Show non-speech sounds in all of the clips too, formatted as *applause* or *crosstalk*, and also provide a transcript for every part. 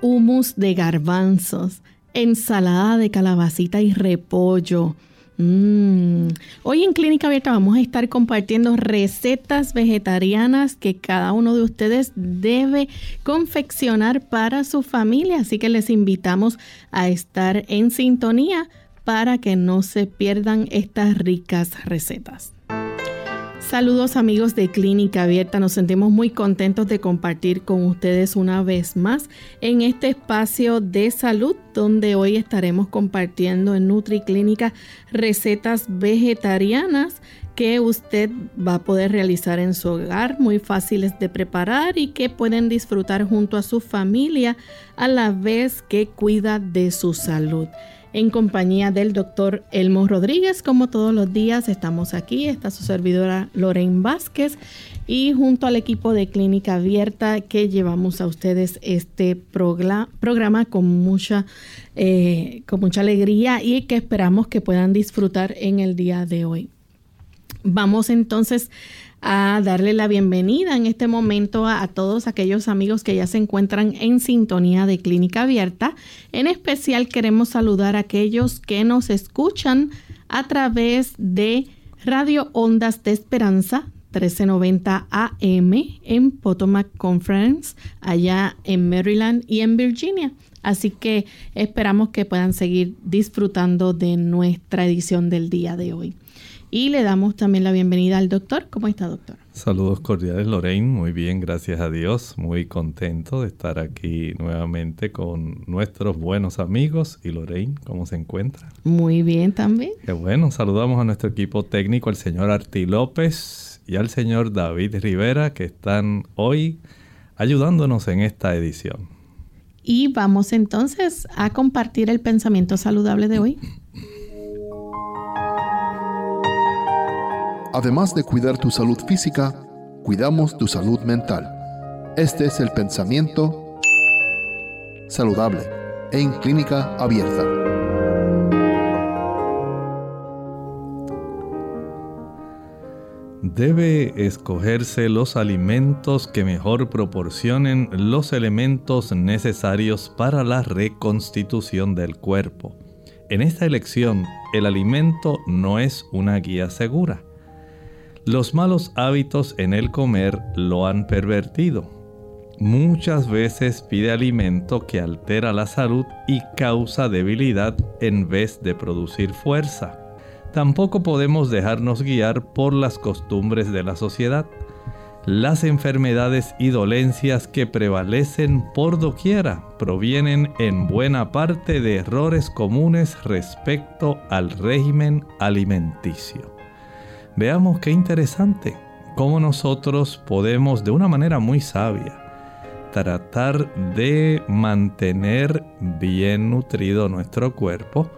Humus de garbanzos, ensalada de calabacita y repollo. Mm. Hoy en Clínica Abierta vamos a estar compartiendo recetas vegetarianas que cada uno de ustedes debe confeccionar para su familia, así que les invitamos a estar en sintonía para que no se pierdan estas ricas recetas. Saludos amigos de Clínica Abierta, nos sentimos muy contentos de compartir con ustedes una vez más en este espacio de salud donde hoy estaremos compartiendo en NutriClínica recetas vegetarianas que usted va a poder realizar en su hogar, muy fáciles de preparar y que pueden disfrutar junto a su familia a la vez que cuida de su salud en compañía del doctor Elmo Rodríguez. Como todos los días estamos aquí, está su servidora Lorraine Vázquez y junto al equipo de Clínica Abierta que llevamos a ustedes este programa con mucha, eh, con mucha alegría y que esperamos que puedan disfrutar en el día de hoy. Vamos entonces a darle la bienvenida en este momento a, todos aquellos amigos que ya se encuentran en sintonía de Clínica Abierta. En especial queremos saludar a aquellos que nos escuchan a través de Radio Ondas de Esperanza 1390 AM en Potomac Conference, allá en Maryland y en Virginia. Así que esperamos que puedan seguir disfrutando de nuestra edición del día de hoy. Y le damos también la bienvenida al doctor. ¿Cómo está, doctor? Saludos cordiales, Lorraine. Muy bien, gracias a Dios. Muy contento de estar aquí nuevamente con nuestros buenos amigos. Y Lorraine, ¿cómo se encuentra? Muy bien también. Qué bueno. Saludamos a nuestro equipo técnico, al señor Arti López y al señor David Rivera, que están hoy ayudándonos en esta edición. Y vamos entonces a compartir el pensamiento saludable de hoy. Además de cuidar tu salud física, cuidamos tu salud mental. Este es el pensamiento saludable en clínica abierta. Debe escogerse los alimentos que mejor proporcionen los elementos necesarios para la reconstitución del cuerpo. En esta elección, el alimento no es una guía segura los malos hábitos en el comer lo han pervertido. Muchas veces pide alimento que altera la salud y causa debilidad en vez de producir fuerza. Tampoco podemos dejarnos guiar por las costumbres de la sociedad. Las enfermedades y dolencias que prevalecen por doquiera provienen en buena parte de errores comunes respecto al régimen alimenticio. Veamos qué interesante cómo nosotros podemos de una manera muy sabia tratar de mantener bien nutrido nuestro cuerpo,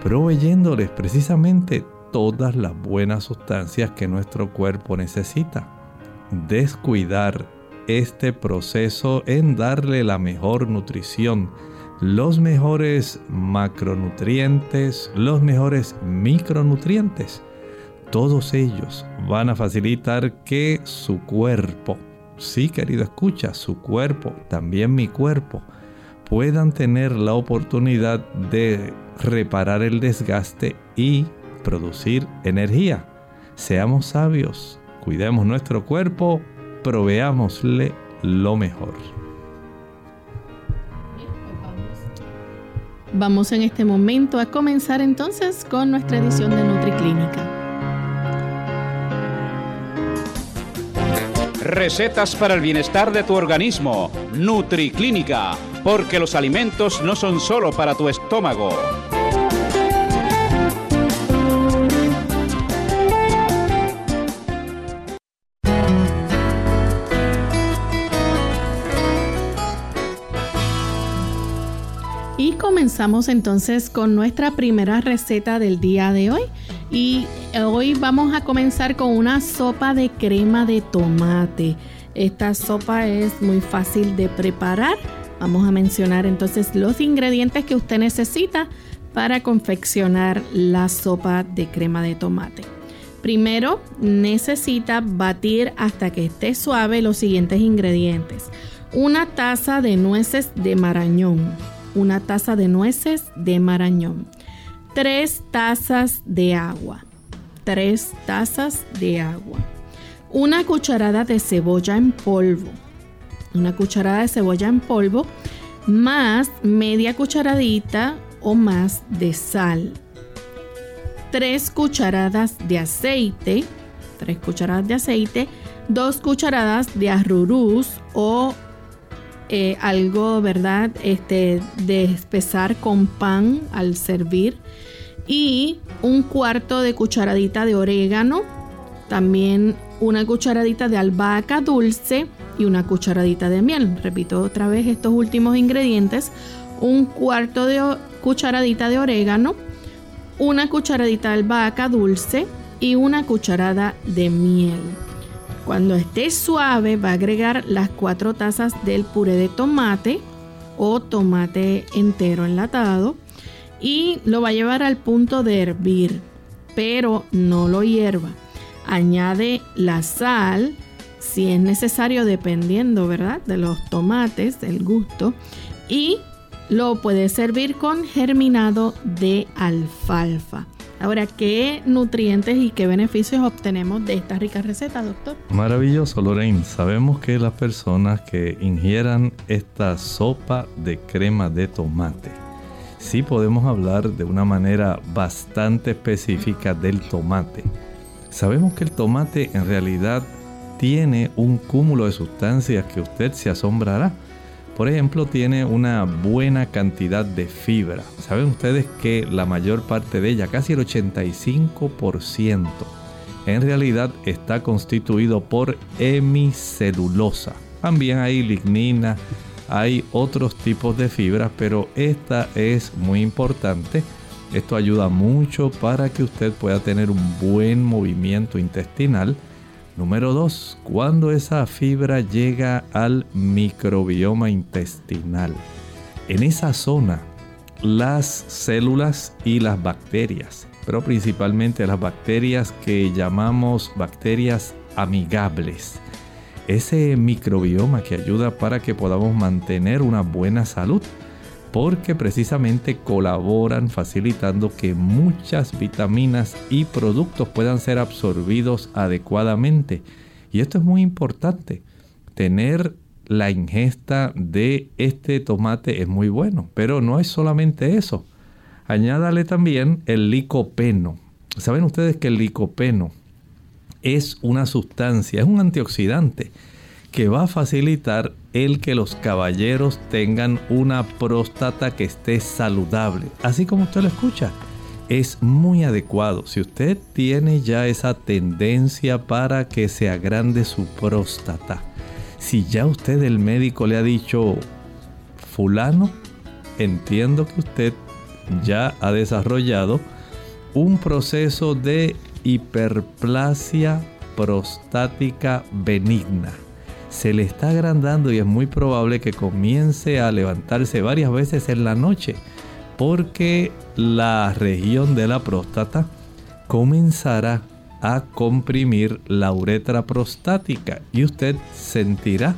proveyéndoles precisamente todas las buenas sustancias que nuestro cuerpo necesita. Descuidar este proceso en darle la mejor nutrición, los mejores macronutrientes, los mejores micronutrientes todos ellos van a facilitar que su cuerpo, sí querido escucha, su cuerpo, también mi cuerpo, puedan tener la oportunidad de reparar el desgaste y producir energía. Seamos sabios, cuidemos nuestro cuerpo, proveámosle lo mejor. Vamos en este momento a comenzar entonces con nuestra edición de NutriClínica. Recetas para el bienestar de tu organismo. NutriClínica. Porque los alimentos no son solo para tu estómago. Comenzamos entonces con nuestra primera receta del día de hoy. Y hoy vamos a comenzar con una sopa de crema de tomate. Esta sopa es muy fácil de preparar. Vamos a mencionar entonces los ingredientes que usted necesita para confeccionar la sopa de crema de tomate. Primero necesita batir hasta que esté suave los siguientes ingredientes. Una taza de nueces de marañón. Una taza de nueces de marañón. Tres tazas de agua. Tres tazas de agua. Una cucharada de cebolla en polvo. Una cucharada de cebolla en polvo más media cucharadita o más de sal. 3 cucharadas de aceite, 3 cucharadas de aceite, 2 cucharadas de arrurús o eh, algo, ¿verdad? Este, de espesar con pan al servir. Y un cuarto de cucharadita de orégano, también una cucharadita de albahaca dulce y una cucharadita de miel. Repito otra vez estos últimos ingredientes. Un cuarto de cucharadita de orégano, una cucharadita de albahaca dulce y una cucharada de miel. Cuando esté suave va a agregar las cuatro tazas del puré de tomate o tomate entero enlatado y lo va a llevar al punto de hervir, pero no lo hierva. Añade la sal si es necesario dependiendo, ¿verdad? De los tomates, del gusto y lo puede servir con germinado de alfalfa. Ahora, ¿qué nutrientes y qué beneficios obtenemos de esta rica receta, doctor? Maravilloso, Lorraine. Sabemos que las personas que ingieran esta sopa de crema de tomate, sí podemos hablar de una manera bastante específica del tomate. Sabemos que el tomate en realidad tiene un cúmulo de sustancias que usted se asombrará por ejemplo, tiene una buena cantidad de fibra. Saben ustedes que la mayor parte de ella, casi el 85%, en realidad está constituido por hemicelulosa. También hay lignina, hay otros tipos de fibras, pero esta es muy importante. Esto ayuda mucho para que usted pueda tener un buen movimiento intestinal Número 2. Cuando esa fibra llega al microbioma intestinal. En esa zona, las células y las bacterias, pero principalmente las bacterias que llamamos bacterias amigables. Ese microbioma que ayuda para que podamos mantener una buena salud porque precisamente colaboran facilitando que muchas vitaminas y productos puedan ser absorbidos adecuadamente. Y esto es muy importante. Tener la ingesta de este tomate es muy bueno, pero no es solamente eso. Añádale también el licopeno. ¿Saben ustedes que el licopeno es una sustancia, es un antioxidante que va a facilitar el que los caballeros tengan una próstata que esté saludable, así como usted lo escucha. Es muy adecuado. Si usted tiene ya esa tendencia para que se agrande su próstata, si ya usted el médico le ha dicho, fulano, entiendo que usted ya ha desarrollado un proceso de hiperplasia prostática benigna se le está agrandando y es muy probable que comience a levantarse varias veces en la noche porque la región de la próstata comenzará a comprimir la uretra prostática y usted sentirá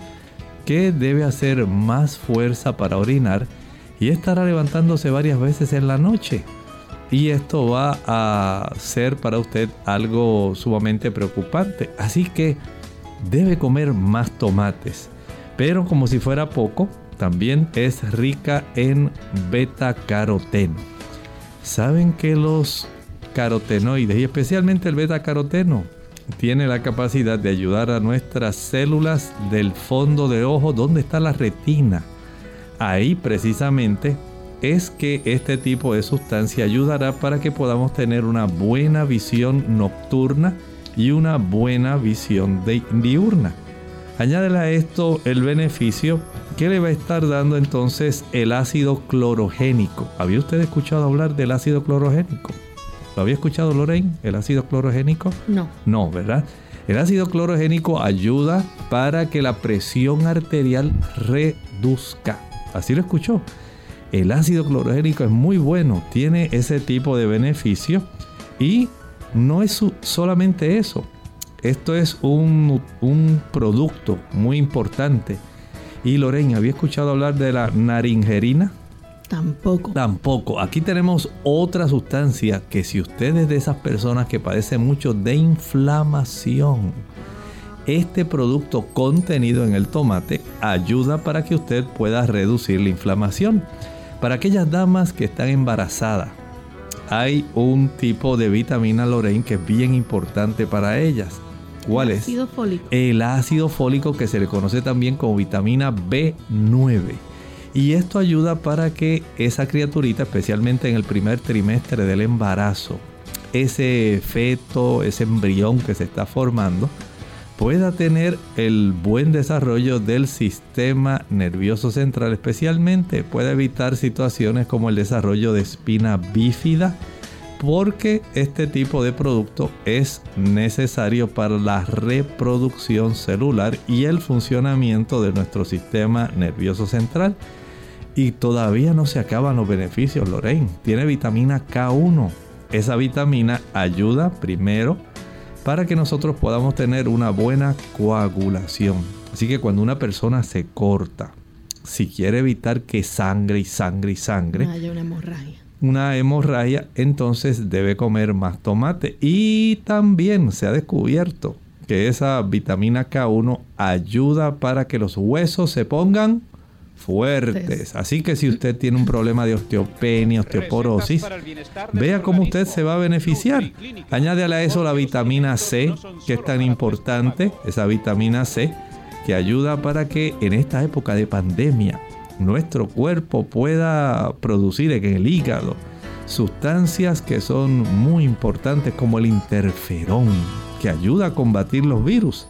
que debe hacer más fuerza para orinar y estará levantándose varias veces en la noche. Y esto va a ser para usted algo sumamente preocupante. Así que debe comer más tomates. Pero como si fuera poco, también es rica en beta caroteno. ¿Saben que los carotenoides y especialmente el beta caroteno tiene la capacidad de ayudar a nuestras células del fondo de ojo donde está la retina? Ahí precisamente es que este tipo de sustancia ayudará para que podamos tener una buena visión nocturna y una buena visión diurna. Añádele a esto el beneficio que le va a estar dando entonces el ácido clorogénico. ¿Había usted escuchado hablar del ácido clorogénico? ¿Lo había escuchado Lorraine? ¿El ácido clorogénico? No. No, ¿verdad? El ácido clorogénico ayuda para que la presión arterial reduzca. Así lo escuchó. El ácido clorogénico es muy bueno, tiene ese tipo de beneficio y no es solamente eso. Esto es un, producto muy importante. Y Lorena, ¿había escuchado hablar de la naringerina? Tampoco. Tampoco. Aquí tenemos otra sustancia que si usted es de esas personas que padecen mucho de inflamación, este producto contenido en el tomate ayuda para que usted pueda reducir la inflamación. Para aquellas damas que están embarazadas, hay un tipo de vitamina Lorraine que es bien importante para ellas. ¿Cuál es? Ácido fólico. El ácido fólico que se le conoce también como vitamina B9. Y esto ayuda para que esa criaturita, especialmente en el primer trimestre del embarazo, ese feto, ese embrión que se está formando, pueda tener el buen desarrollo del sistema nervioso central, especialmente puede evitar situaciones como el desarrollo de espina bífida, porque este tipo de producto es necesario para la reproducción celular y el funcionamiento de nuestro sistema nervioso central. Y todavía no se acaban los beneficios, Lorraine. Tiene vitamina K1. Esa vitamina ayuda primero para que nosotros podamos tener una buena coagulación. Así que cuando una persona se corta, si quiere evitar que sangre y sangre y sangre, haya una hemorragia una hemorragia, entonces debe comer más tomate. Y también se ha descubierto que esa vitamina K1 ayuda para que los huesos se pongan fuertes. Así que si usted tiene un problema de osteopenia, osteoporosis, vea cómo usted se va a beneficiar. Añade a eso la vitamina C, que es tan importante, esa vitamina C, que ayuda para que en esta época de pandemia nuestro cuerpo pueda producir en el hígado sustancias que son muy importantes como el interferón, que ayuda a combatir los virus.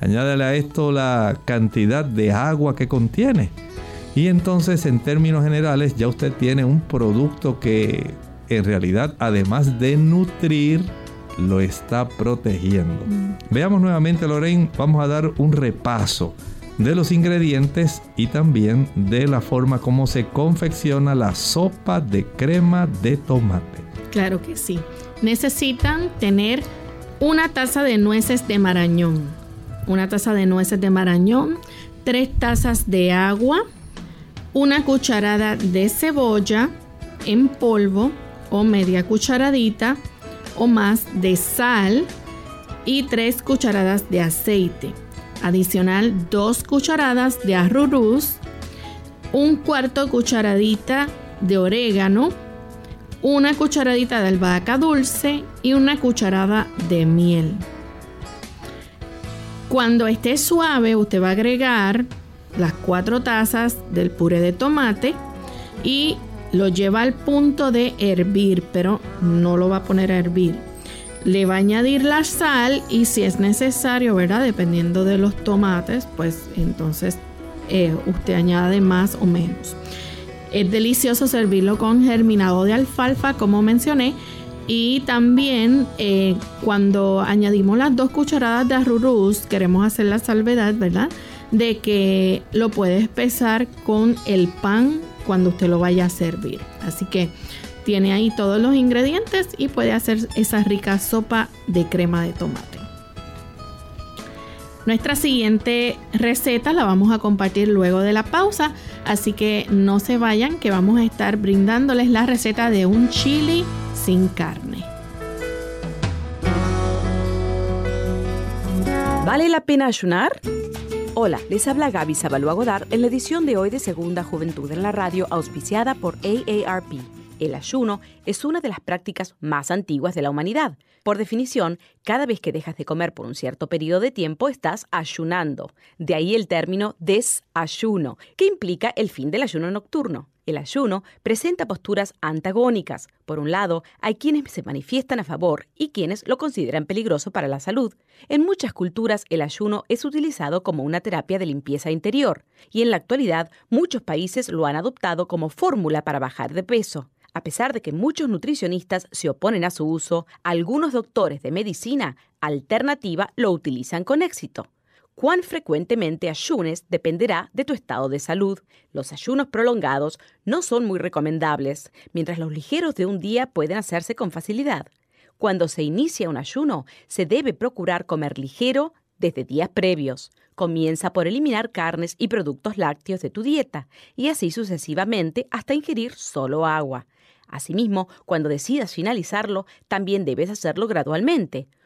Añádale a esto la cantidad de agua que contiene. Y entonces en términos generales ya usted tiene un producto que en realidad además de nutrir, lo está protegiendo. Mm. Veamos nuevamente Lorraine, vamos a dar un repaso de los ingredientes y también de la forma como se confecciona la sopa de crema de tomate. Claro que sí. Necesitan tener una taza de nueces de marañón, una taza de nueces de marañón, tres tazas de agua, una cucharada de cebolla en polvo o media cucharadita o más de sal y tres cucharadas de aceite Adicional, dos cucharadas de arroz, un cuarto cucharadita de orégano, una cucharadita de albahaca dulce y una cucharada de miel. Cuando esté suave, usted va a agregar las cuatro tazas del puré de tomate y lo lleva al punto de hervir, pero no lo va a poner a hervir le va a añadir la sal y si es necesario, ¿verdad? Dependiendo de los tomates, pues entonces eh, usted añade más o menos. Es delicioso servirlo con germinado de alfalfa, como mencioné. Y también eh, cuando añadimos las dos cucharadas de arroz, queremos hacer la salvedad, ¿verdad? De que lo puede espesar con el pan cuando usted lo vaya a servir. Así que tiene ahí todos los ingredientes y puede hacer esa rica sopa de crema de tomate. Nuestra siguiente receta la vamos a compartir luego de la pausa, así que no se vayan que vamos a estar brindándoles la receta de un chili sin carne. ¿Vale la pena ayunar? Hola, les habla Gaby Sabalua Godard en la edición de hoy de Segunda Juventud en la Radio, auspiciada por AARP. El ayuno es una de las prácticas más antiguas de la humanidad. Por definición, cada vez que dejas de comer por un cierto periodo de tiempo estás ayunando. De ahí el término desayuno, que implica el fin del ayuno nocturno. El ayuno presenta posturas antagónicas. Por un lado, hay quienes se manifiestan a favor y quienes lo consideran peligroso para la salud. En muchas culturas el ayuno es utilizado como una terapia de limpieza interior y en la actualidad muchos países lo han adoptado como fórmula para bajar de peso. A pesar de que muchos nutricionistas se oponen a su uso, algunos doctores de medicina alternativa lo utilizan con éxito. Cuán frecuentemente ayunes dependerá de tu estado de salud. Los ayunos prolongados no son muy recomendables, mientras los ligeros de un día pueden hacerse con facilidad. Cuando se inicia un ayuno, se debe procurar comer ligero desde días previos. Comienza por eliminar carnes y productos lácteos de tu dieta y así sucesivamente hasta ingerir solo agua. Asimismo, cuando decidas finalizarlo, también debes hacerlo gradualmente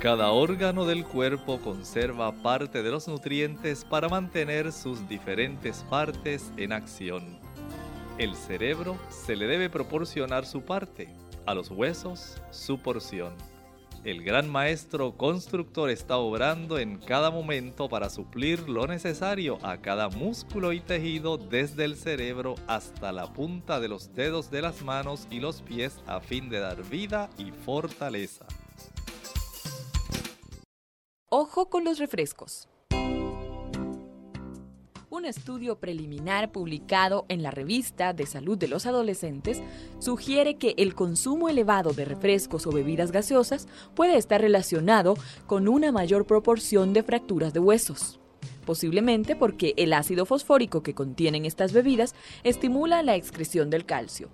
Cada órgano del cuerpo conserva parte de los nutrientes para mantener sus diferentes partes en acción. El cerebro se le debe proporcionar su parte, a los huesos su porción. El gran maestro constructor está obrando en cada momento para suplir lo necesario a cada músculo y tejido desde el cerebro hasta la punta de los dedos de las manos y los pies a fin de dar vida y fortaleza. Ojo con los refrescos. Un estudio preliminar publicado en la revista de salud de los adolescentes sugiere que el consumo elevado de refrescos o bebidas gaseosas puede estar relacionado con una mayor proporción de fracturas de huesos. Posiblemente porque el ácido fosfórico que contienen estas bebidas estimula la excreción del calcio.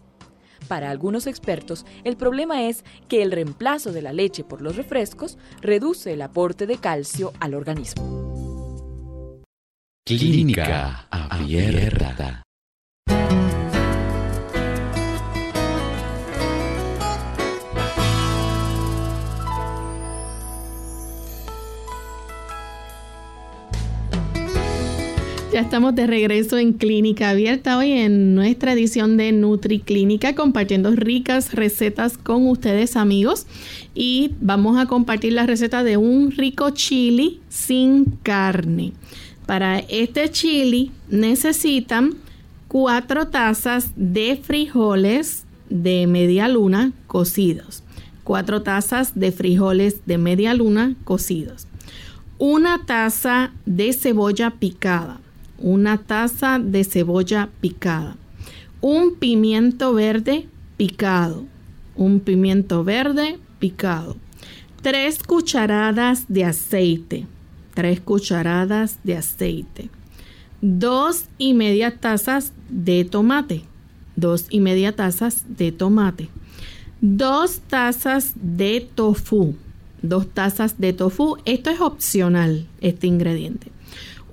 Para algunos expertos, el problema es que el reemplazo de la leche por los refrescos reduce el aporte de calcio al organismo. Clínica abierta. Ya estamos de regreso en Clínica Abierta hoy en nuestra edición de Nutri Clínica compartiendo ricas recetas con ustedes amigos y vamos a compartir la receta de un rico chili sin carne. Para este chili necesitan cuatro tazas de frijoles de media luna cocidos. Cuatro tazas de frijoles de media luna cocidos. Una taza de cebolla picada una taza de cebolla picada, un pimiento verde picado, un pimiento verde picado, tres cucharadas de aceite, tres cucharadas de aceite, dos y media tazas de tomate, dos y media tazas de tomate, dos tazas de tofu, dos tazas de tofu, esto es opcional, este ingrediente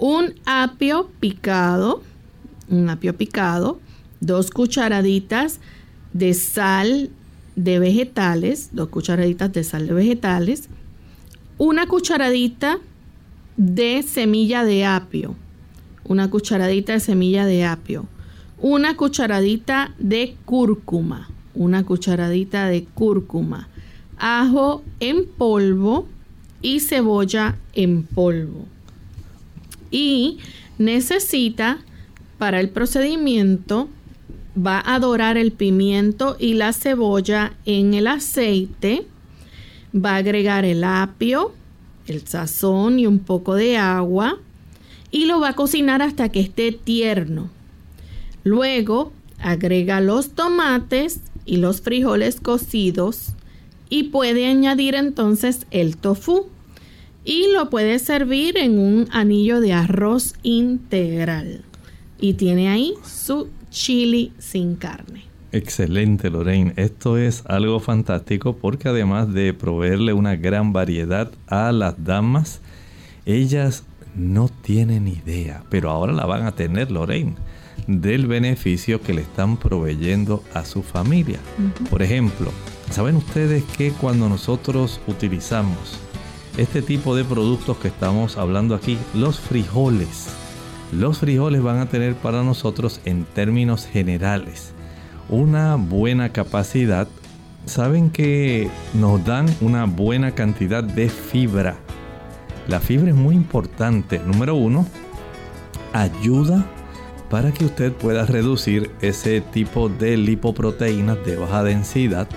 un apio picado, un apio picado, dos cucharaditas de sal de vegetales, dos cucharaditas de sal de vegetales, una cucharadita de semilla de apio, una cucharadita de semilla de apio, una cucharadita de cúrcuma, una cucharadita de cúrcuma, ajo en polvo y cebolla en polvo y necesita para el procedimiento va a dorar el pimiento y la cebolla en el aceite, va a agregar el apio, el sazón y un poco de agua y lo va a cocinar hasta que esté tierno. Luego agrega los tomates y los frijoles cocidos y puede añadir entonces el tofu y lo puede servir en un anillo de arroz integral. Y tiene ahí su chili sin carne. Excelente, Lorraine. Esto es algo fantástico porque además de proveerle una gran variedad a las damas, ellas no tienen idea, pero ahora la van a tener, Lorraine, del beneficio que le están proveyendo a su familia. Por ejemplo, ¿saben ustedes que cuando nosotros utilizamos este tipo de productos que estamos hablando aquí, los frijoles. Los frijoles van a tener para nosotros en términos generales una buena capacidad. Saben que nos dan una buena cantidad de fibra. La fibra es muy importante. Número uno, ayuda para que usted pueda reducir ese tipo de lipoproteínas de baja densidad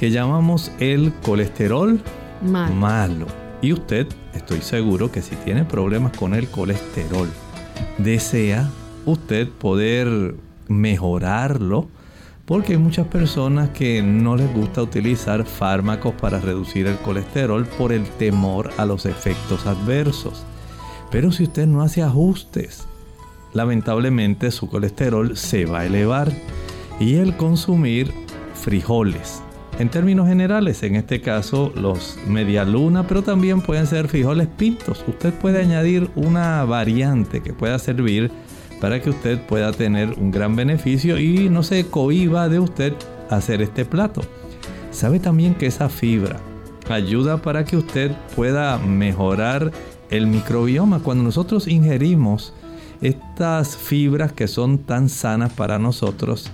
que llamamos el colesterol malo. Y usted, estoy seguro que si tiene problemas con el colesterol, desea usted poder mejorarlo, porque hay muchas personas que no les gusta utilizar fármacos para reducir el colesterol por el temor a los efectos adversos. Pero si usted no hace ajustes, lamentablemente su colesterol se va a elevar y el consumir frijoles. En términos generales, en este caso los media luna, pero también pueden ser frijoles pintos. Usted puede añadir una variante que pueda servir para que usted pueda tener un gran beneficio y no se cohiba de usted hacer este plato. Sabe también que esa fibra ayuda para que usted pueda mejorar el microbioma. Cuando nosotros ingerimos estas fibras que son tan sanas para nosotros,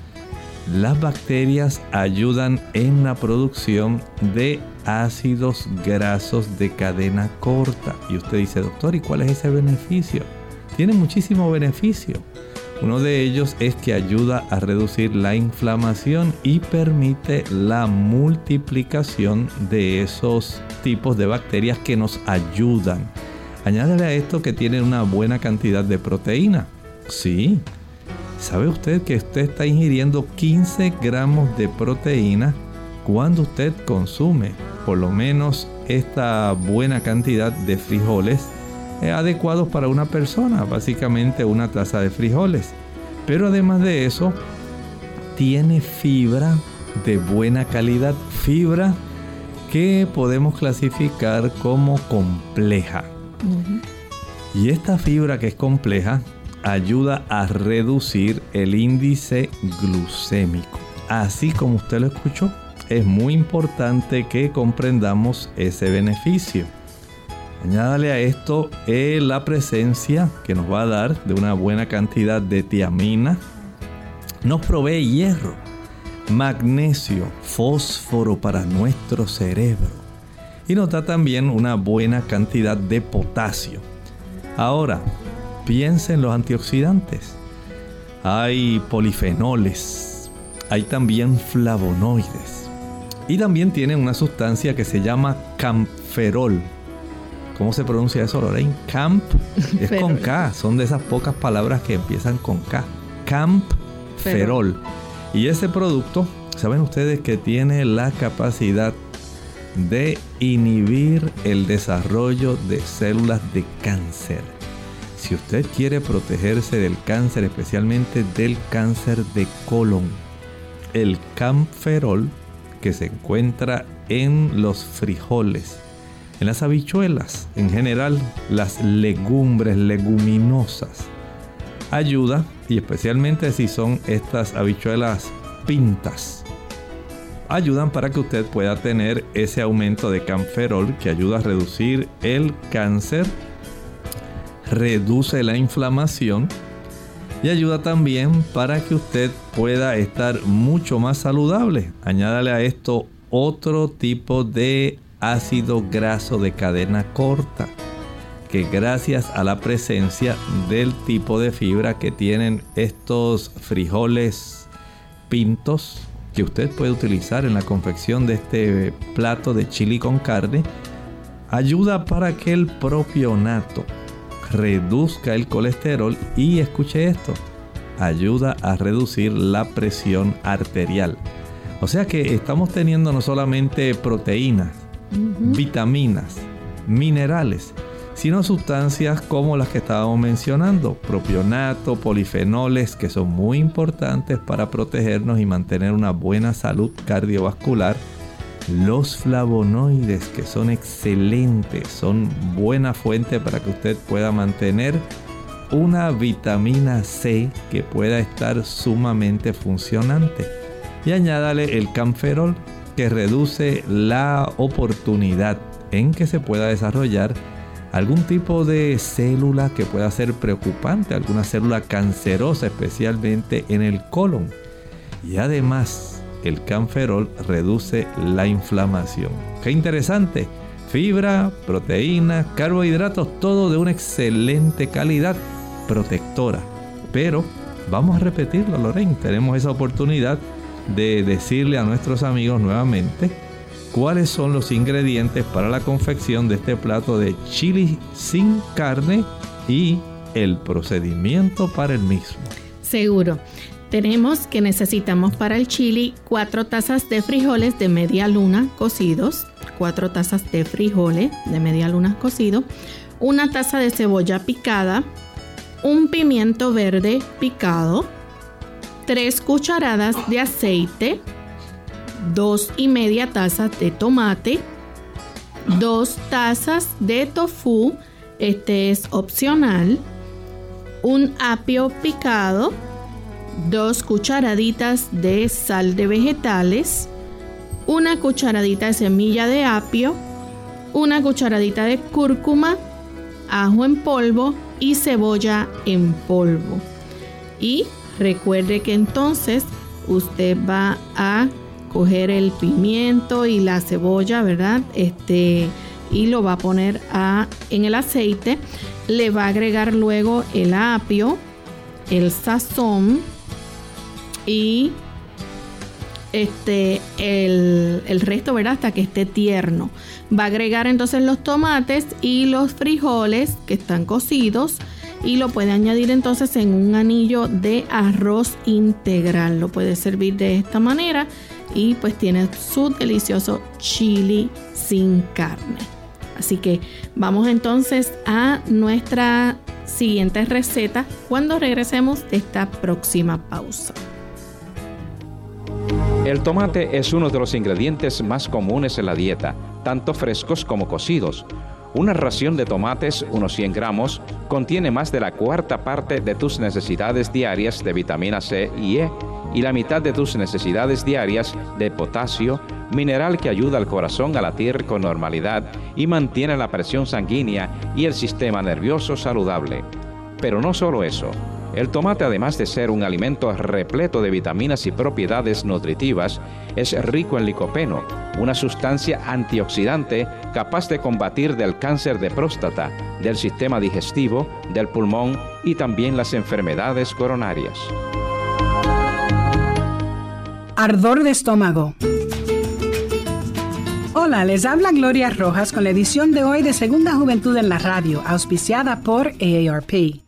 las bacterias ayudan en la producción de ácidos grasos de cadena corta. Y usted dice, doctor, ¿y cuál es ese beneficio? Tiene muchísimo beneficio. Uno de ellos es que ayuda a reducir la inflamación y permite la multiplicación de esos tipos de bacterias que nos ayudan Añádale a esto que tiene una buena cantidad de proteína. Sí. ¿Sabe usted que usted está ingiriendo 15 gramos de proteína cuando usted consume por lo menos esta buena cantidad de frijoles adecuados para una persona, básicamente una taza de frijoles. Pero además de eso, tiene fibra de buena calidad, fibra que podemos clasificar como compleja. Y esta fibra que es compleja ayuda a reducir el índice glucémico. Así como usted lo escuchó, es muy importante que comprendamos ese beneficio. Añádale a esto eh, la presencia que nos va a dar de una buena cantidad de tiamina. Nos provee hierro, magnesio, fósforo para nuestro cerebro y nos da también una buena cantidad de potasio. Ahora, piensen en los antioxidantes. Hay polifenoles, hay también flavonoides y también tiene una sustancia que se llama camferol. ¿Cómo se pronuncia eso, Lorraine? Camp es con K, son de esas pocas palabras que empiezan con K. Campferol. Y ese producto, saben ustedes que tiene la capacidad de inhibir el desarrollo de células de cáncer. Si usted quiere protegerse del cáncer, especialmente del cáncer de colon, el camferol que se encuentra en los frijoles, en las habichuelas, en general las legumbres leguminosas, ayuda y especialmente si son estas habichuelas pintas ayudan para que usted pueda tener ese aumento de camferol que ayuda a reducir el cáncer, reduce la inflamación y ayuda también para que usted pueda estar mucho más saludable. Añádale a esto otro tipo de ácido graso de cadena corta que gracias a la presencia del tipo de fibra que tienen estos frijoles pintos que usted puede utilizar en la confección de este plato de chili con carne ayuda para que el propionato reduzca el colesterol y escuche esto, ayuda a reducir la presión arterial. O sea que estamos teniendo no solamente proteínas, vitaminas, minerales, sino sustancias como las que estábamos mencionando, propionato, polifenoles, que son muy importantes para protegernos y mantener una buena salud cardiovascular, los flavonoides, que son excelentes, son buena fuente para que usted pueda mantener una vitamina C que pueda estar sumamente funcionante. Y añádale el camferol que reduce la oportunidad en que se pueda desarrollar algún tipo de célula que pueda ser preocupante, alguna célula cancerosa, especialmente en el colon. Y además, el canferol reduce la inflamación. ¡Qué interesante! Fibra, proteína, carbohidratos, todo de una excelente calidad protectora. Pero vamos a repetirlo, Lorraine. Tenemos esa oportunidad de decirle a nuestros amigos nuevamente cuáles son los ingredientes para la confección de este plato de chili sin carne y el procedimiento para el mismo. Seguro. Tenemos que necesitamos para el chili 4 tazas de frijoles de media luna cocidos, 4 tazas de frijoles de media luna cocido, una taza de cebolla picada, un pimiento verde picado, 3 cucharadas de aceite, 2 y media tazas de tomate, 2 tazas de tofu, este es opcional, un apio picado, 2 cucharaditas de sal de vegetales, una cucharadita de semilla de apio, una cucharadita de cúrcuma, ajo en polvo y cebolla en polvo. Y recuerde que entonces usted va a coger el pimiento y la cebolla, ¿verdad? Este y lo va a poner a, en el aceite. Le va a agregar luego el apio, el sazón y este el, el, resto, ¿verdad? Hasta que esté tierno. Va a agregar entonces los tomates y los frijoles que están cocidos y lo puede añadir entonces en un anillo de arroz integral. Lo puede servir de esta manera y pues tiene su delicioso chili sin carne. Así que vamos entonces a nuestra siguiente receta cuando regresemos de esta próxima pausa. El tomate es uno de los ingredientes más comunes en la dieta, tanto frescos como cocidos. Una ración de tomates, unos 100 gramos, contiene más de la cuarta parte de tus necesidades diarias de vitamina C y E y la mitad de tus necesidades diarias de potasio, mineral que ayuda al corazón a latir con normalidad y mantiene la presión sanguínea y el sistema nervioso saludable. Pero no solo eso. El tomate, además de ser un alimento repleto de vitaminas y propiedades nutritivas, es rico en licopeno, una sustancia antioxidante capaz de combatir del cáncer de próstata, del sistema digestivo, del pulmón y también las enfermedades coronarias. Ardor de estómago. Hola, les habla Gloria Rojas con la edición de hoy de Segunda Juventud en la Radio, auspiciada por AARP.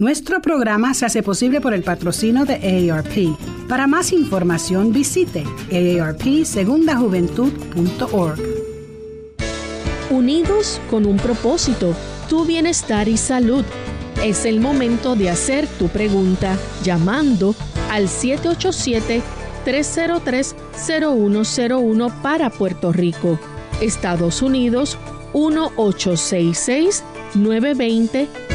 Nuestro programa se hace posible por el patrocino de AARP. Para más información visite aarpsegundajuventud.org. Unidos con un propósito, tu bienestar y salud. Es el momento de hacer tu pregunta llamando al 787-303-0101 para Puerto Rico, Estados Unidos 1866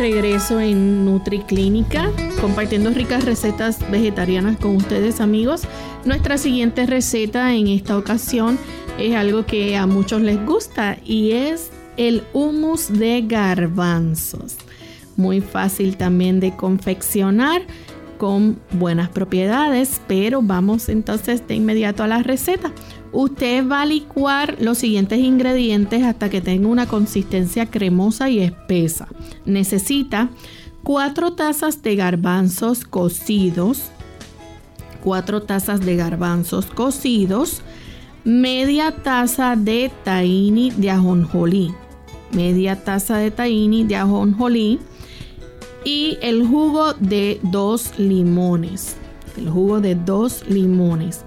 Regreso en NutriClínica, compartiendo ricas recetas vegetarianas con ustedes amigos. Nuestra siguiente receta en esta ocasión es algo que a muchos les gusta y es el hummus de garbanzos. Muy fácil también de confeccionar con buenas propiedades, pero vamos entonces de inmediato a la receta. Usted va a licuar los siguientes ingredientes hasta que tenga una consistencia cremosa y espesa. Necesita 4 tazas de garbanzos cocidos, 4 tazas de garbanzos cocidos, media taza de tahini de ajonjolí, media taza de tahini de ajonjolí y el jugo de dos limones, el jugo de dos limones.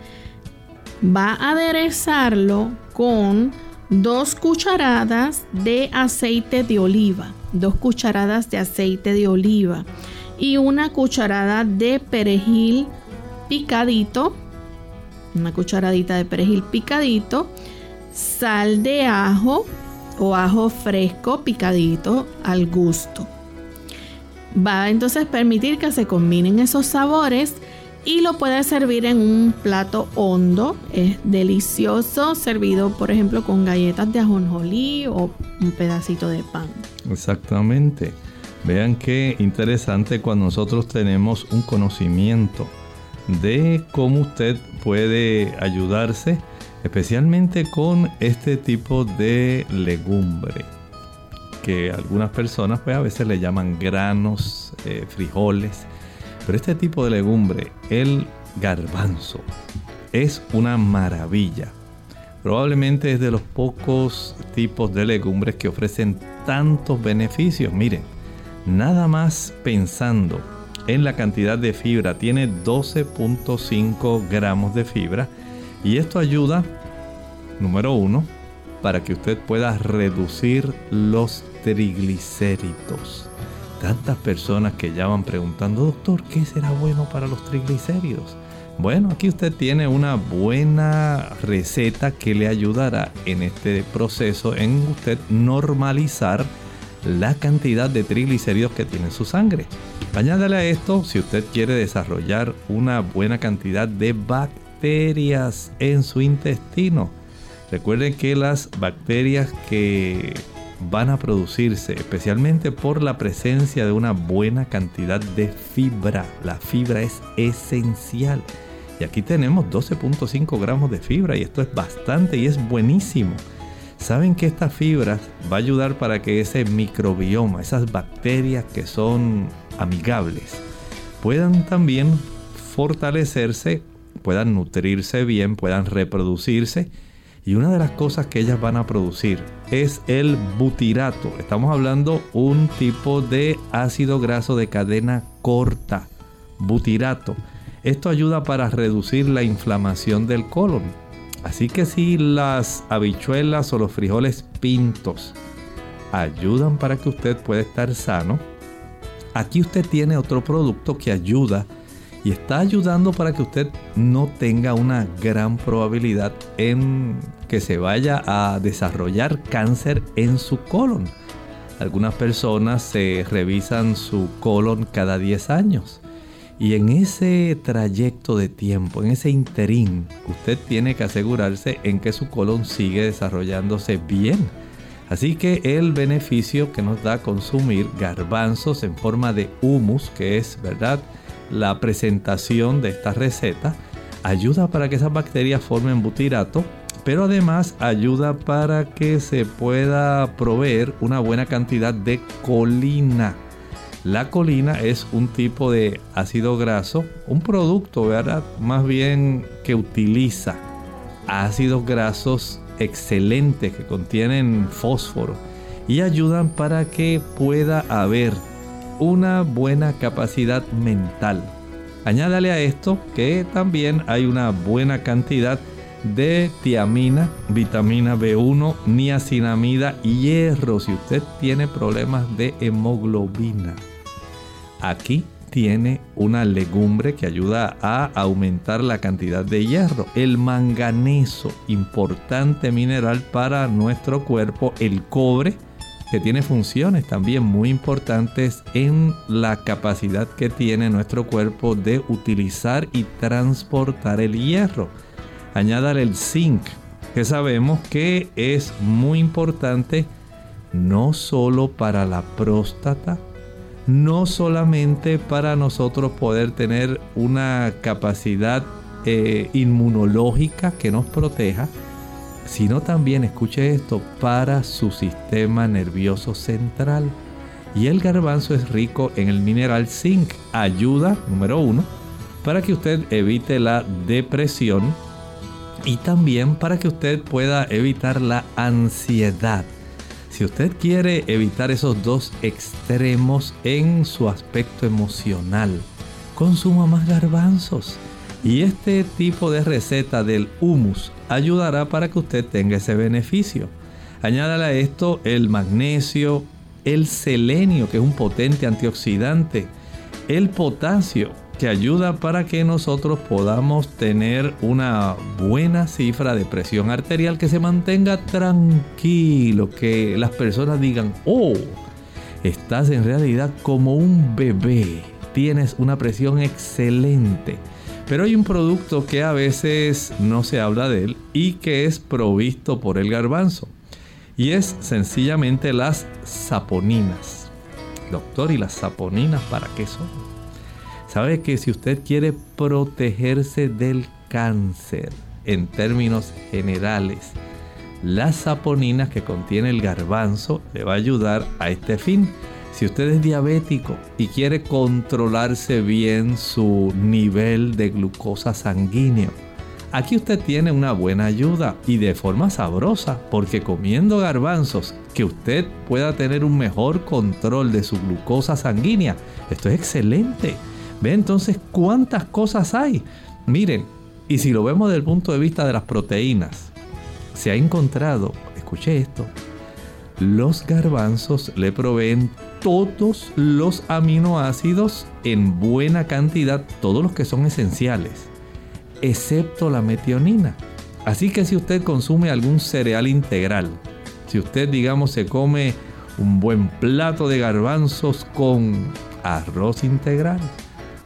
Va a aderezarlo con dos cucharadas de aceite de oliva, dos cucharadas de aceite de oliva y una cucharada de perejil picadito una cucharadita de perejil picadito, sal de ajo o ajo fresco picadito al gusto. Va a entonces permitir que se combinen esos sabores y lo puede servir en un plato hondo. Es delicioso, servido por ejemplo con galletas de ajonjolí o un pedacito de pan. Exactamente. Vean qué interesante cuando nosotros tenemos un conocimiento de cómo usted puede ayudarse, especialmente con este tipo de legumbre, que algunas personas pues, a veces le llaman granos, eh, frijoles, pero este tipo de legumbre, el garbanzo, es una maravilla. Probablemente es de los pocos tipos de legumbres que ofrecen tantos beneficios. Miren, nada más pensando en la cantidad de fibra. Tiene 12.5 gramos de fibra. Y esto ayuda, número uno, para que usted pueda reducir los triglicéridos. Tantas personas que ya van preguntando, doctor, ¿qué será bueno para los triglicéridos? Bueno, aquí usted tiene una buena receta que le ayudará en este proceso en usted normalizar la cantidad de triglicéridos que tiene en su sangre. Añádale a esto si usted quiere desarrollar una buena cantidad de bacterias en su intestino. Recuerden que las bacterias que van a producirse especialmente por la presencia de una buena cantidad de fibra. La fibra es esencial. Y aquí tenemos 12.5 gramos de fibra y esto es bastante y es buenísimo. Saben que esta fibra va a ayudar para que ese microbioma, esas bacterias que son amigables, puedan también fortalecerse, puedan nutrirse bien, puedan reproducirse. Y una de las cosas que ellas van a producir es el butirato. Estamos hablando un tipo de ácido graso de cadena corta, butirato. Esto ayuda para reducir la inflamación del colon. Así que si las habichuelas o los frijoles pintos ayudan para que usted pueda estar sano, Aquí usted tiene otro producto que ayuda y está ayudando para que usted no tenga una gran probabilidad en que se vaya a desarrollar cáncer en su colon. Algunas personas se revisan su colon cada 10 años. Y en ese trayecto de tiempo, en ese interín, usted tiene que asegurarse en que su colon sigue desarrollándose bien Así que el beneficio que nos da consumir garbanzos en forma de humus, que es verdad la presentación de esta receta, ayuda para que esas bacterias formen butirato, pero además ayuda para que se pueda proveer una buena cantidad de colina. La colina es un tipo de ácido graso, un producto, ¿verdad? Más bien que utiliza ácidos grasos excelentes que contienen fósforo y ayudan para que pueda haber una buena capacidad mental. Añádale a esto que también hay una buena cantidad de tiamina, vitamina B1, niacinamida hierro si usted tiene problemas de hemoglobina. Aquí tiene una legumbre que ayuda a aumentar la cantidad de hierro. El manganeso, importante mineral para nuestro cuerpo. El cobre, que tiene funciones también muy importantes en la capacidad que tiene nuestro cuerpo de utilizar y transportar el hierro. Añádale el zinc, que sabemos que es muy importante no solo para la próstata, no solamente para nosotros poder tener una capacidad eh, inmunológica que nos proteja, sino también, escuche esto, para su sistema nervioso central. Y el garbanzo es rico en el mineral zinc. Ayuda, número uno, para que usted evite la depresión y también para que usted pueda evitar la ansiedad. Si usted quiere evitar esos dos extremos en su aspecto emocional, consuma más garbanzos. Y este tipo de receta del humus ayudará para que usted tenga ese beneficio. Añádale a esto el magnesio, el selenio, que es un potente antioxidante, el potasio, que ayuda para que nosotros podamos tener una buena cifra de presión arterial que se mantenga tranquilo, que las personas digan, oh, estás en realidad como un bebé, tienes una presión excelente. Pero hay un producto que a veces no se habla de él y que es provisto por el garbanzo. Y es sencillamente las saponinas. Doctor, ¿y las saponinas para qué son? Sabe que si usted quiere protegerse del cáncer en términos generales, las saponinas que contiene el garbanzo le va a ayudar a este fin. Si usted es diabético y quiere controlarse bien su nivel de glucosa sanguíneo, aquí usted tiene una buena ayuda y de forma sabrosa, porque comiendo garbanzos que usted pueda tener un mejor control de su glucosa sanguínea, esto es excelente. Ve entonces cuántas cosas hay. Miren, y si lo vemos desde el punto de vista de las proteínas, se ha encontrado, escuche esto, los garbanzos le proveen todos los aminoácidos en buena cantidad, todos los que son esenciales, excepto la metionina. Así que si usted consume algún cereal integral, si usted digamos se come un buen plato de garbanzos con arroz integral,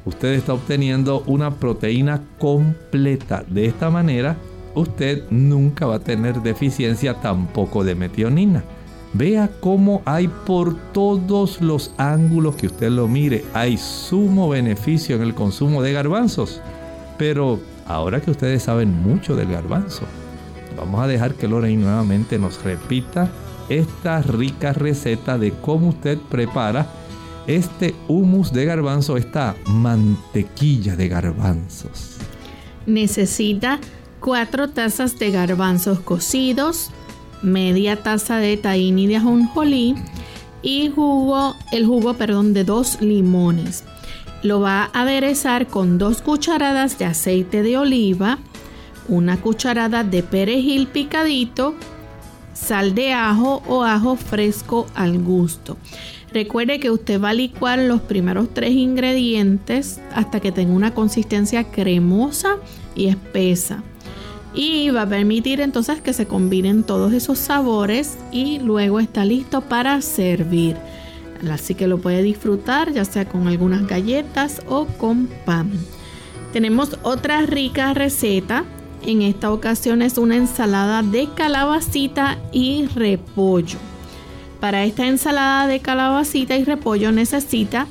usted está obteniendo una proteína completa. De esta manera, usted nunca va a tener deficiencia tampoco de metionina. Vea cómo hay por todos los ángulos que usted lo mire, hay sumo beneficio en el consumo de garbanzos. Pero ahora que ustedes saben mucho del garbanzo, vamos a dejar que Lorraine nuevamente nos repita esta rica receta de cómo usted prepara este humus de garbanzo, esta mantequilla de garbanzos. Necesita 4 tazas de garbanzos cocidos, media taza de tahini de ajonjolí y jugo, el jugo, perdón, de dos limones. Lo va a aderezar con dos cucharadas de aceite de oliva, una cucharada de perejil picadito, sal de ajo o ajo fresco al gusto. Recuerde que usted va a licuar los primeros tres ingredientes hasta que tenga una consistencia cremosa y espesa. Y va a permitir entonces que se combinen todos esos sabores y luego está listo para servir. Así que lo puede disfrutar ya sea con algunas galletas o con pan. Tenemos otra rica receta. En esta ocasión es una ensalada de calabacita y repollo. Para esta ensalada de calabacita y repollo necesita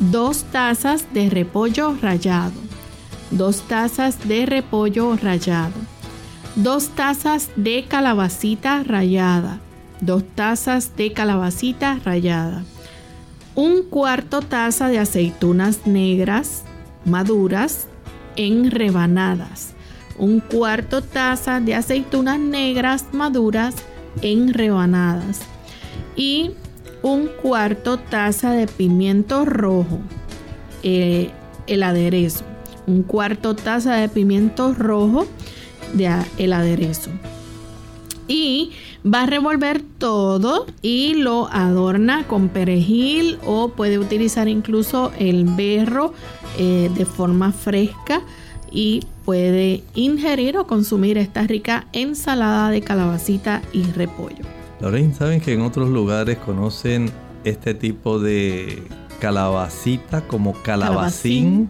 dos tazas de repollo rallado, dos tazas de repollo rallado, dos tazas de calabacita rallada, dos tazas de calabacita rallada, un cuarto taza de aceitunas negras maduras en rebanadas, un cuarto taza de aceitunas negras maduras en rebanadas y un cuarto taza de pimiento rojo, eh, el aderezo, un cuarto taza de pimiento rojo del aderezo. Y va a revolver todo y lo adorna con perejil o puede utilizar incluso el berro eh, de forma fresca y puede ingerir o consumir esta rica ensalada de calabacita y repollo. Lorraine, ¿saben que en otros lugares conocen este tipo de calabacita como calabacín,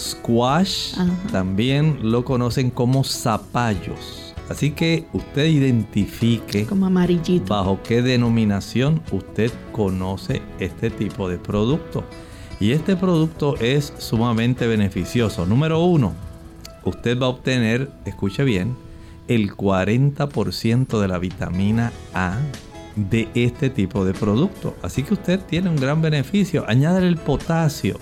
squash? También lo conocen como zapallos. Así que usted identifique como amarillito. bajo qué denominación usted conoce este tipo de producto. Y este producto es sumamente beneficioso. Número uno, usted va a obtener, escuche bien, el 40% de la vitamina A de este tipo de producto. Así que usted tiene un gran beneficio. Añade el potasio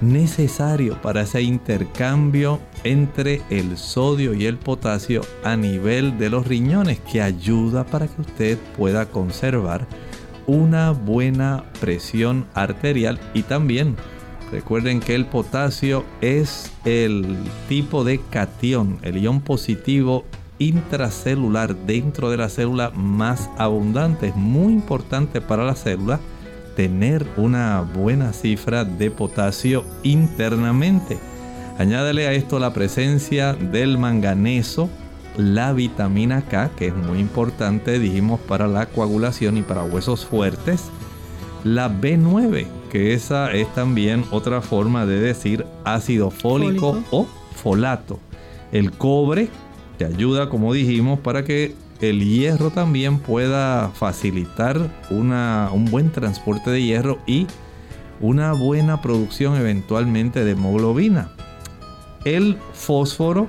necesario para ese intercambio entre el sodio y el potasio a nivel de los riñones que ayuda para que usted pueda conservar una buena presión arterial y también recuerden que el potasio es el tipo de cation, el ion positivo intracelular dentro de la célula más abundante. Es muy importante para la célula tener una buena cifra de potasio internamente. Añádale a esto la presencia del manganeso, la vitamina K, que es muy importante, dijimos, para la coagulación y para huesos fuertes. La B9, que esa es también otra forma de decir ácido fólico, o folato. El cobre, que ayuda, como dijimos, para que el hierro también pueda facilitar una, un buen transporte de hierro y una buena producción eventualmente de hemoglobina. El fósforo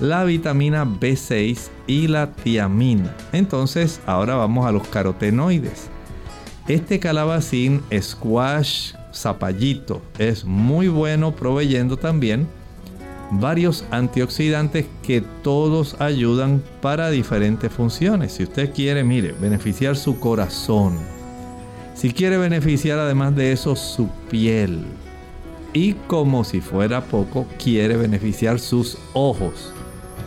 la vitamina B6 y la tiamina. Entonces, ahora vamos a los carotenoides. Este calabacín, squash, zapallito, es muy bueno proveyendo también varios antioxidantes que todos ayudan para diferentes funciones. Si usted quiere, mire, beneficiar su corazón. Si quiere beneficiar además de eso su piel. Y como si fuera poco, quiere beneficiar sus ojos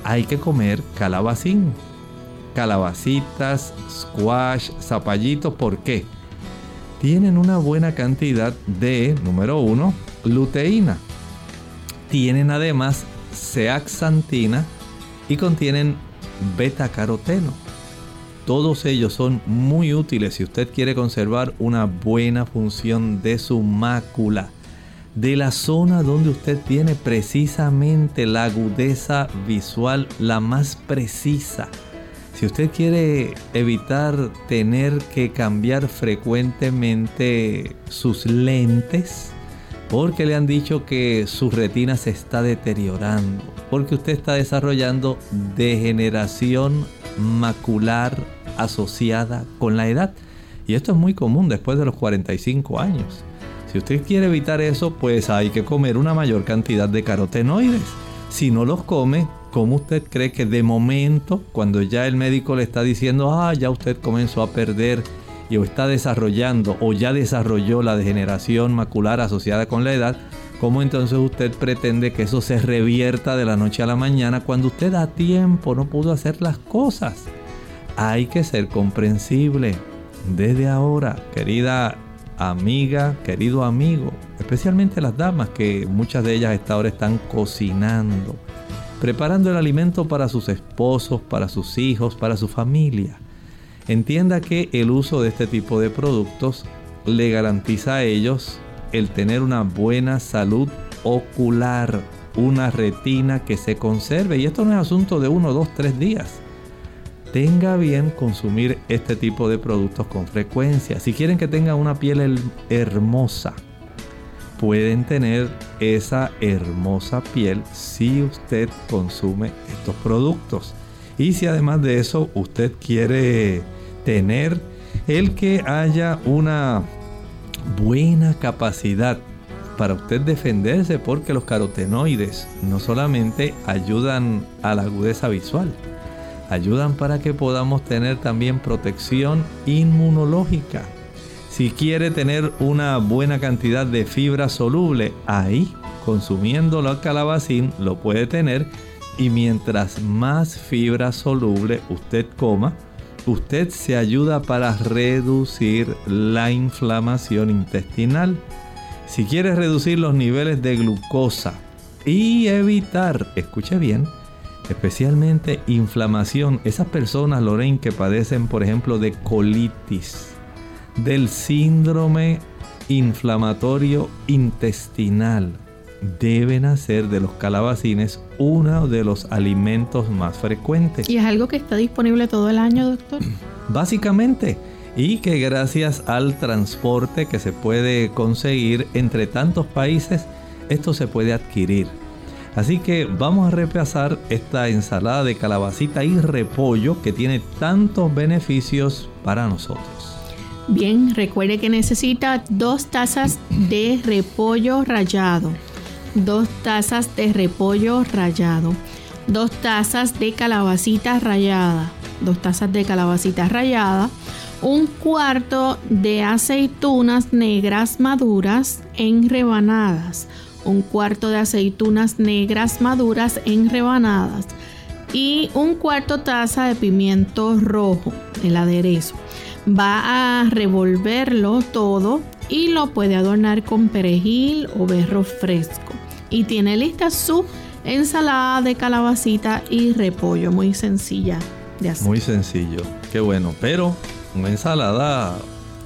hay que comer calabacín. Calabacitas, squash, zapallitos, ¿por qué? Tienen una buena cantidad de, número uno, luteína. Tienen además zeaxantina y contienen beta-caroteno. Todos ellos son muy útiles si usted quiere conservar una buena función de su mácula de la zona donde usted tiene precisamente la agudeza visual la más precisa. Si usted quiere evitar tener que cambiar frecuentemente sus lentes, porque le han dicho que su retina se está deteriorando, porque usted está desarrollando degeneración macular asociada con la edad. Y esto es muy común después de los 45 años. Si usted quiere evitar eso, pues hay que comer una mayor cantidad de carotenoides. Si no los come, ¿cómo usted cree que de momento, cuando ya el médico le está diciendo, ah, ya usted comenzó a perder o está desarrollando o ya desarrolló la degeneración macular asociada con la edad, ¿cómo entonces usted pretende que eso se revierta de la noche a la mañana cuando usted a tiempo no pudo hacer las cosas? Hay que ser comprensible. Desde ahora, querida amiga, querido amigo, especialmente las damas que muchas de ellas a esta hora están cocinando, preparando el alimento para sus esposos, para sus hijos, para su familia. Entienda que el uso de este tipo de productos le garantiza a ellos el tener una buena salud ocular, una retina que se conserve. Y esto no es asunto de uno, dos, tres días tenga bien consumir este tipo de productos con frecuencia. Si quieren que tenga una piel hermosa, pueden tener esa hermosa piel si usted consume estos productos. Y si además de eso usted quiere tener el que haya una buena capacidad para usted defenderse porque los carotenoides no solamente ayudan a la agudeza visual, ayudan para que podamos tener también protección inmunológica. Si quiere tener una buena cantidad de fibra soluble, ahí, consumiendo el calabacín, lo puede tener Y mientras más fibra soluble usted coma, usted se ayuda para reducir la inflamación intestinal. Si quiere reducir los niveles de glucosa y evitar, escuche bien, especialmente inflamación, esas personas, Lorraine, que padecen, por ejemplo, de colitis, del síndrome inflamatorio intestinal, deben hacer de los calabacines uno de los alimentos más frecuentes. ¿Y es algo que está disponible todo el año, doctor? *clears throat* Básicamente. Y que gracias al transporte que se puede conseguir entre tantos países, esto se puede adquirir. Así que vamos a repasar esta ensalada de calabacita y repollo que tiene tantos beneficios para nosotros. Bien, recuerde que necesita dos tazas de repollo rallado, dos tazas de repollo rallado, dos tazas de calabacita rallada, dos tazas de calabacita rallada, un cuarto de aceitunas negras maduras en rebanadas, un cuarto de aceitunas negras maduras en rebanadas y un cuarto taza de pimiento rojo, el aderezo. Va a revolverlo todo y lo puede adornar con perejil o berro fresco. Y tiene lista su ensalada de calabacita y repollo, muy sencilla de hacer. Muy sencillo, qué bueno, pero una ensalada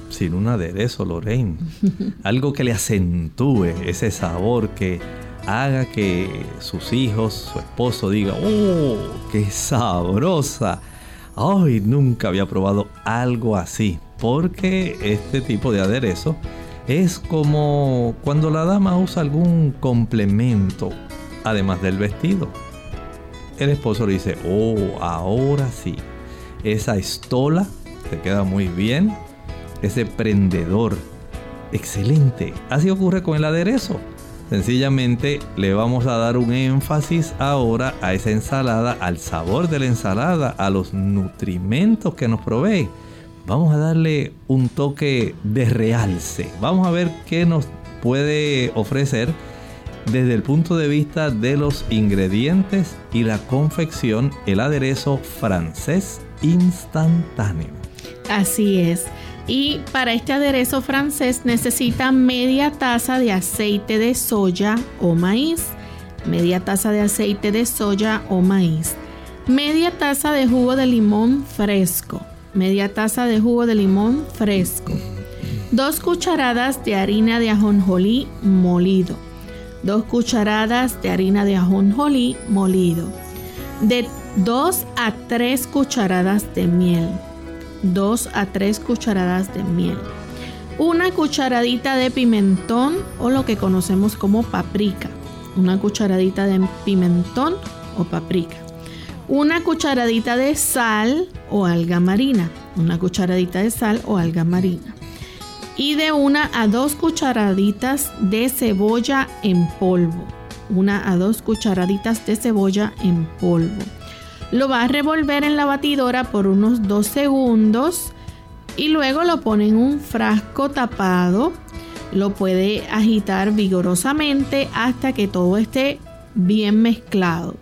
sin un aderezo, Lorraine. *laughs* Algo que le acentúe ese sabor que haga que sus hijos, su esposo diga, ¡oh, qué sabrosa! Ay, nunca había probado algo así, porque este tipo de aderezo es como cuando la dama usa algún complemento, además del vestido. El esposo le dice, oh, ahora sí, esa estola te queda muy bien, ese prendedor, excelente. Así ocurre con el aderezo. Sencillamente le vamos a dar un énfasis ahora a esa ensalada, al sabor de la ensalada, a los nutrimentos que nos provee. Vamos a darle un toque de realce. Vamos a ver qué nos puede ofrecer desde el punto de vista de los ingredientes y la confección el aderezo francés instantáneo. Así es. Y para este aderezo francés necesita media taza de aceite de soya o maíz, media taza de aceite de soya o maíz, media taza de jugo de limón fresco, media taza de jugo de limón fresco, dos cucharadas de harina de ajonjolí molido, dos cucharadas de harina de ajonjolí molido, de 2 a 3 cucharadas de miel 2 a 3 cucharadas de miel, una cucharadita de pimentón o lo que conocemos como paprika, una cucharadita de pimentón o paprika, una cucharadita de sal o alga marina, una cucharadita de sal o alga marina y de una a dos cucharaditas de cebolla en polvo, una a dos cucharaditas de cebolla en polvo lo va a revolver en la batidora por unos 2 segundos y luego lo pone en un frasco tapado. Lo puede agitar vigorosamente hasta que todo esté bien mezclado.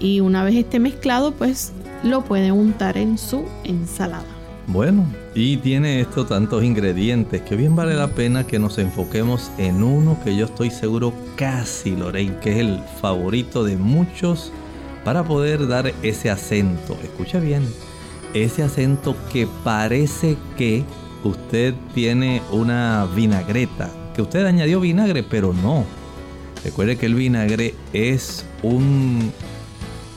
Y una vez esté mezclado, pues lo puede untar en su ensalada. Bueno, y tiene esto tantos ingredientes que bien vale la pena que nos enfoquemos en uno que yo estoy seguro casi, Lorraine, que es el favorito de muchos para poder dar ese acento. Escucha bien, ese acento que parece que usted tiene una vinagreta, que usted añadió vinagre, pero no. Recuerde que el vinagre es un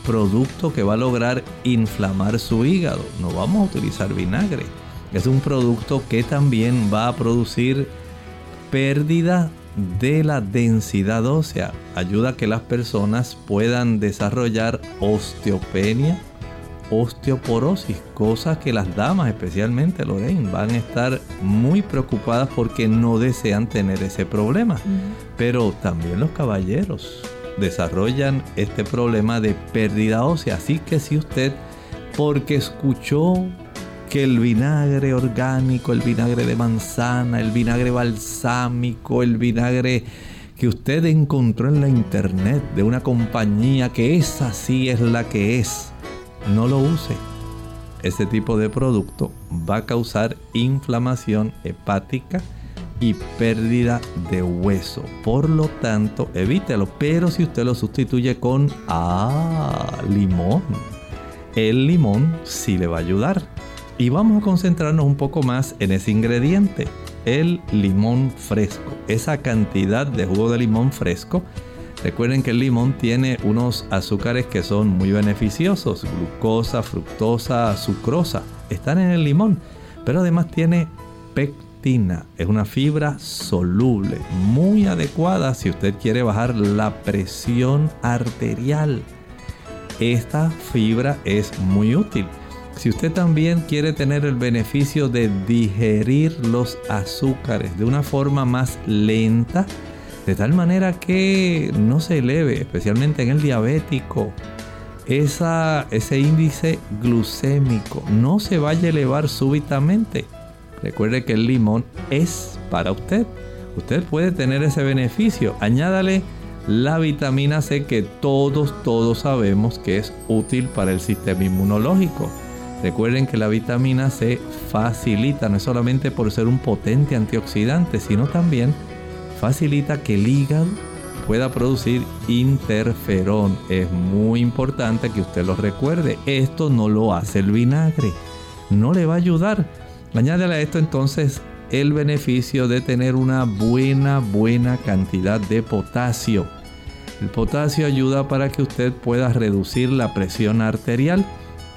producto que va a lograr inflamar su hígado. No vamos a utilizar vinagre. Es un producto que también va a producir pérdida de la densidad ósea. Ayuda a que las personas puedan desarrollar osteopenia, osteoporosis, cosas que las damas especialmente, Lorraine, van a estar muy preocupadas porque no desean tener ese problema. Pero también los caballeros desarrollan este problema de pérdida ósea. Así que si usted, porque escuchó que el vinagre orgánico, el vinagre de manzana, el vinagre balsámico, el vinagre que usted encontró en la internet de una compañía que esa sí es la que es, no lo use. Ese tipo de producto va a causar inflamación hepática y pérdida de hueso. Por lo tanto, evítelo. Pero si usted lo sustituye con ah, limón, el limón sí le va a ayudar. Y vamos a concentrarnos un poco más en ese ingrediente, el limón fresco. Esa cantidad de jugo de limón fresco. Recuerden que el limón tiene unos azúcares que son muy beneficiosos, glucosa, fructosa, sucrosa, están en el limón, pero además tiene es una fibra soluble, muy adecuada si usted quiere bajar la presión arterial esta fibra es muy útil. Si usted también quiere tener el beneficio de digerir los azúcares de una forma más lenta, de tal manera que no se eleve, especialmente en el diabético, ese índice glucémico no se vaya a elevar súbitamente. Recuerde que el limón es para usted. Usted puede tener ese beneficio. Añádale la vitamina C que todos, todos sabemos que es útil para el sistema inmunológico. Recuerden que la vitamina C facilita, no es solamente por ser un potente antioxidante, sino también facilita que el hígado pueda producir interferón. Es muy importante que usted lo recuerde. Esto no lo hace el vinagre. No le va a ayudar. Añádele a esto entonces el beneficio de tener una buena, buena cantidad de potasio. El potasio ayuda para que usted pueda reducir la presión arterial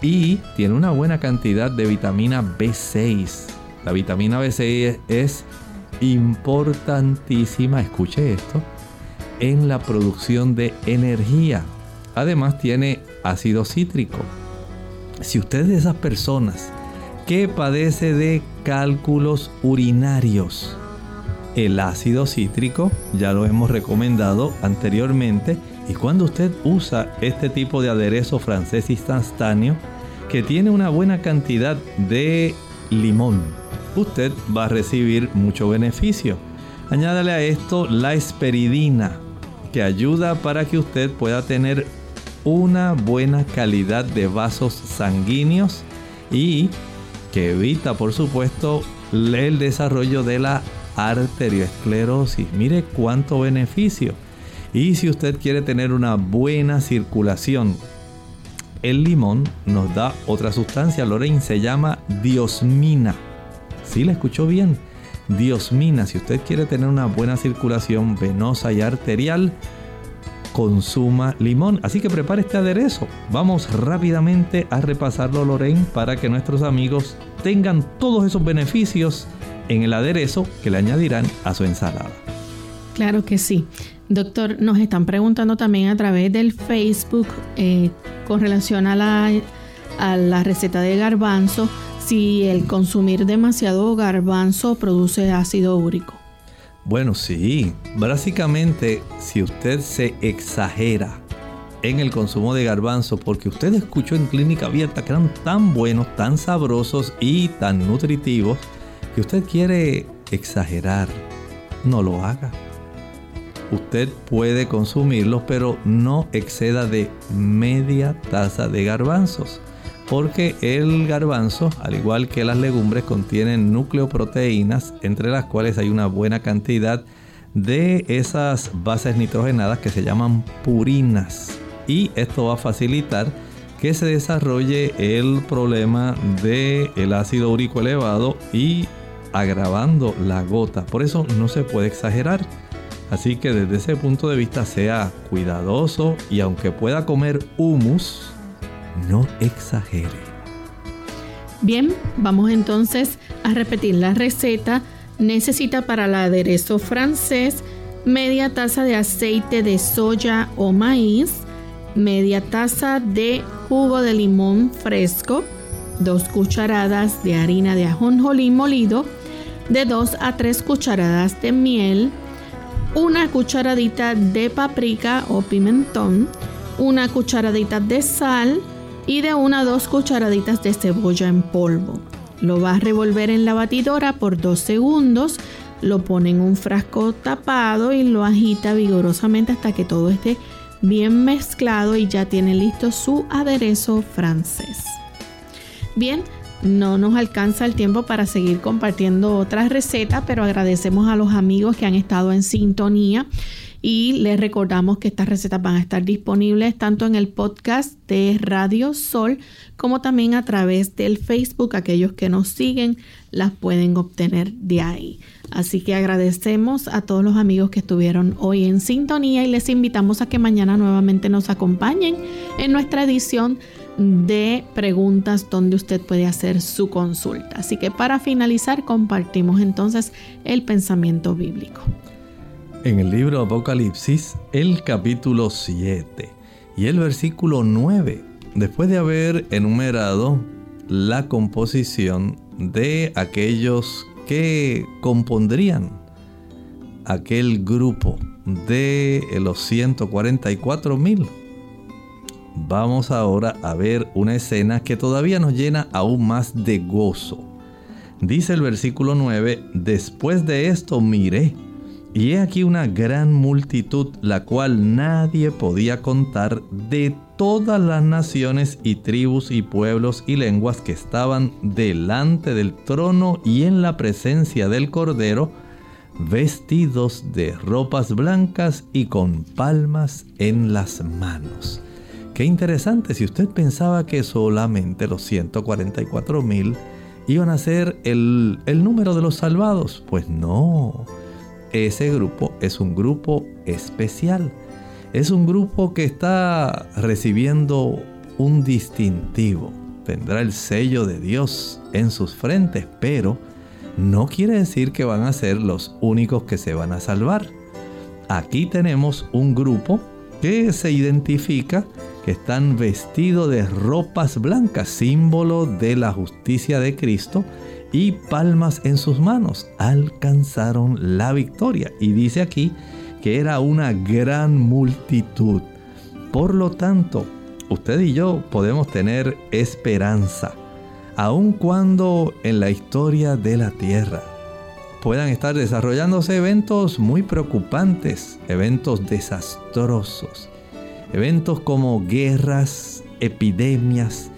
y tiene una buena cantidad de vitamina B6. La vitamina B6 es importantísima, escuche esto, en la producción de energía. Además tiene ácido cítrico. Si usted es de esas personas que padece de cálculos urinarios. El ácido cítrico ya lo hemos recomendado anteriormente y cuando usted usa este tipo de aderezo francés instantáneo que tiene una buena cantidad de limón, usted va a recibir mucho beneficio. Añádale a esto la esperidina que ayuda para que usted pueda tener una buena calidad de vasos sanguíneos y que evita, por supuesto, el desarrollo de la arteriosclerosis. Mire cuánto beneficio. Y si usted quiere tener una buena circulación, el limón nos da otra sustancia, Lorraine, se llama diosmina. ¿Sí la escuchó bien? Diosmina, si usted quiere tener una buena circulación venosa y arterial, consuma limón. Así que prepare este aderezo. Vamos rápidamente a repasarlo, Lorraine, para que nuestros amigos tengan todos esos beneficios en el aderezo que le añadirán a su ensalada. Claro que sí. Doctor, nos están preguntando también a través del Facebook eh, con relación a la, a la receta de garbanzo si el consumir demasiado garbanzo produce ácido úrico. Bueno, sí. Básicamente, si usted se exagera en el consumo de garbanzo, porque usted escuchó en clínica abierta que eran tan buenos, tan sabrosos y tan nutritivos, que usted quiere exagerar, no lo haga. Usted puede consumirlos, pero no exceda de media taza de garbanzos porque el garbanzo, al igual que las legumbres, contienen nucleoproteínas, entre las cuales hay una buena cantidad de esas bases nitrogenadas que se llaman purinas. Y esto va a facilitar que se desarrolle el problema del el ácido úrico elevado y agravando la gota. Por eso no se puede exagerar. Así que desde ese punto de vista sea cuidadoso y aunque pueda comer humus, no exagere. Bien, vamos entonces a repetir la receta. Necesita para el aderezo francés media taza de aceite de soya o maíz, media taza de jugo de limón fresco, dos cucharadas de harina de ajonjolí molido, de 2 a 3 cucharadas de miel, una cucharadita de paprika o pimentón, una cucharadita de sal, y de una a dos cucharaditas de cebolla en polvo. Lo va a revolver en la batidora por dos segundos lo pone en un frasco tapado y lo agita vigorosamente hasta que todo esté bien mezclado y ya tiene listo su aderezo francés. Bien, no nos alcanza el tiempo para seguir compartiendo otras recetas, pero agradecemos a los amigos que han estado en sintonía y les recordamos que estas recetas van a estar disponibles tanto en el podcast de Radio Sol como también a través del Facebook. Aquellos que nos siguen las pueden obtener de ahí. Así que agradecemos a todos los amigos que estuvieron hoy en sintonía y les invitamos a que mañana nuevamente nos acompañen en nuestra edición de preguntas donde usted puede hacer su consulta. Así que para finalizar compartimos entonces el pensamiento bíblico. En el libro Apocalipsis, el capítulo 7 y el versículo 9, después de haber enumerado la composición de aquellos que compondrían aquel grupo de los 144 mil. Vamos ahora a ver una escena que todavía nos llena aún más de gozo. Dice el versículo 9, después de esto miré, y he aquí una gran multitud, la cual nadie podía contar de todas las naciones y tribus y pueblos y lenguas que estaban delante del trono y en la presencia del Cordero, vestidos de ropas blancas y con palmas en las manos. Qué interesante, si usted pensaba que solamente los 144 mil iban a ser el, el número de los salvados, pues no, ese grupo es un grupo especial es un grupo que está recibiendo un distintivo. Tendrá el sello de Dios en sus frentes, pero no quiere decir que van a ser los únicos que se van a salvar. Aquí tenemos un grupo que se identifica que están vestidos de ropas blancas, símbolo de la justicia de Cristo, y palmas en sus manos. Alcanzaron la victoria. Y dice aquí que era una gran multitud. Por lo tanto, usted y yo podemos tener esperanza, aun cuando en la historia de la Tierra puedan estar desarrollándose eventos muy preocupantes, eventos desastrosos, eventos como guerras, epidemias,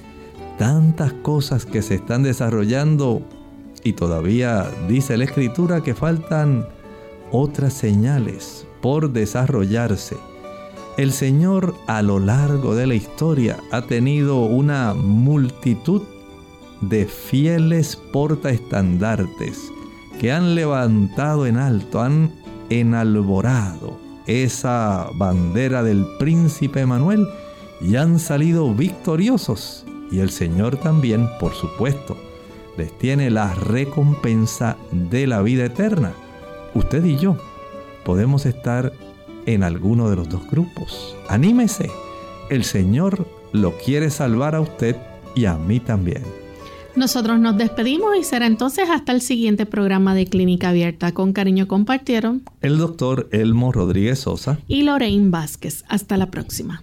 tantas cosas que se están desarrollando y todavía dice la escritura que faltan otras señales por desarrollarse. El Señor a lo largo de la historia ha tenido una multitud de fieles portaestandartes que han levantado en alto, han enalborado esa bandera del príncipe Manuel y han salido victoriosos. Y el Señor también, por supuesto, les tiene la recompensa de la vida eterna. Usted y yo podemos estar en alguno de los dos grupos. Anímese, el Señor lo quiere salvar a usted y a mí también. Nosotros nos despedimos y será entonces hasta el siguiente programa de Clínica Abierta. Con cariño compartieron el doctor Elmo Rodríguez Sosa y Lorraine Vázquez. Hasta la próxima.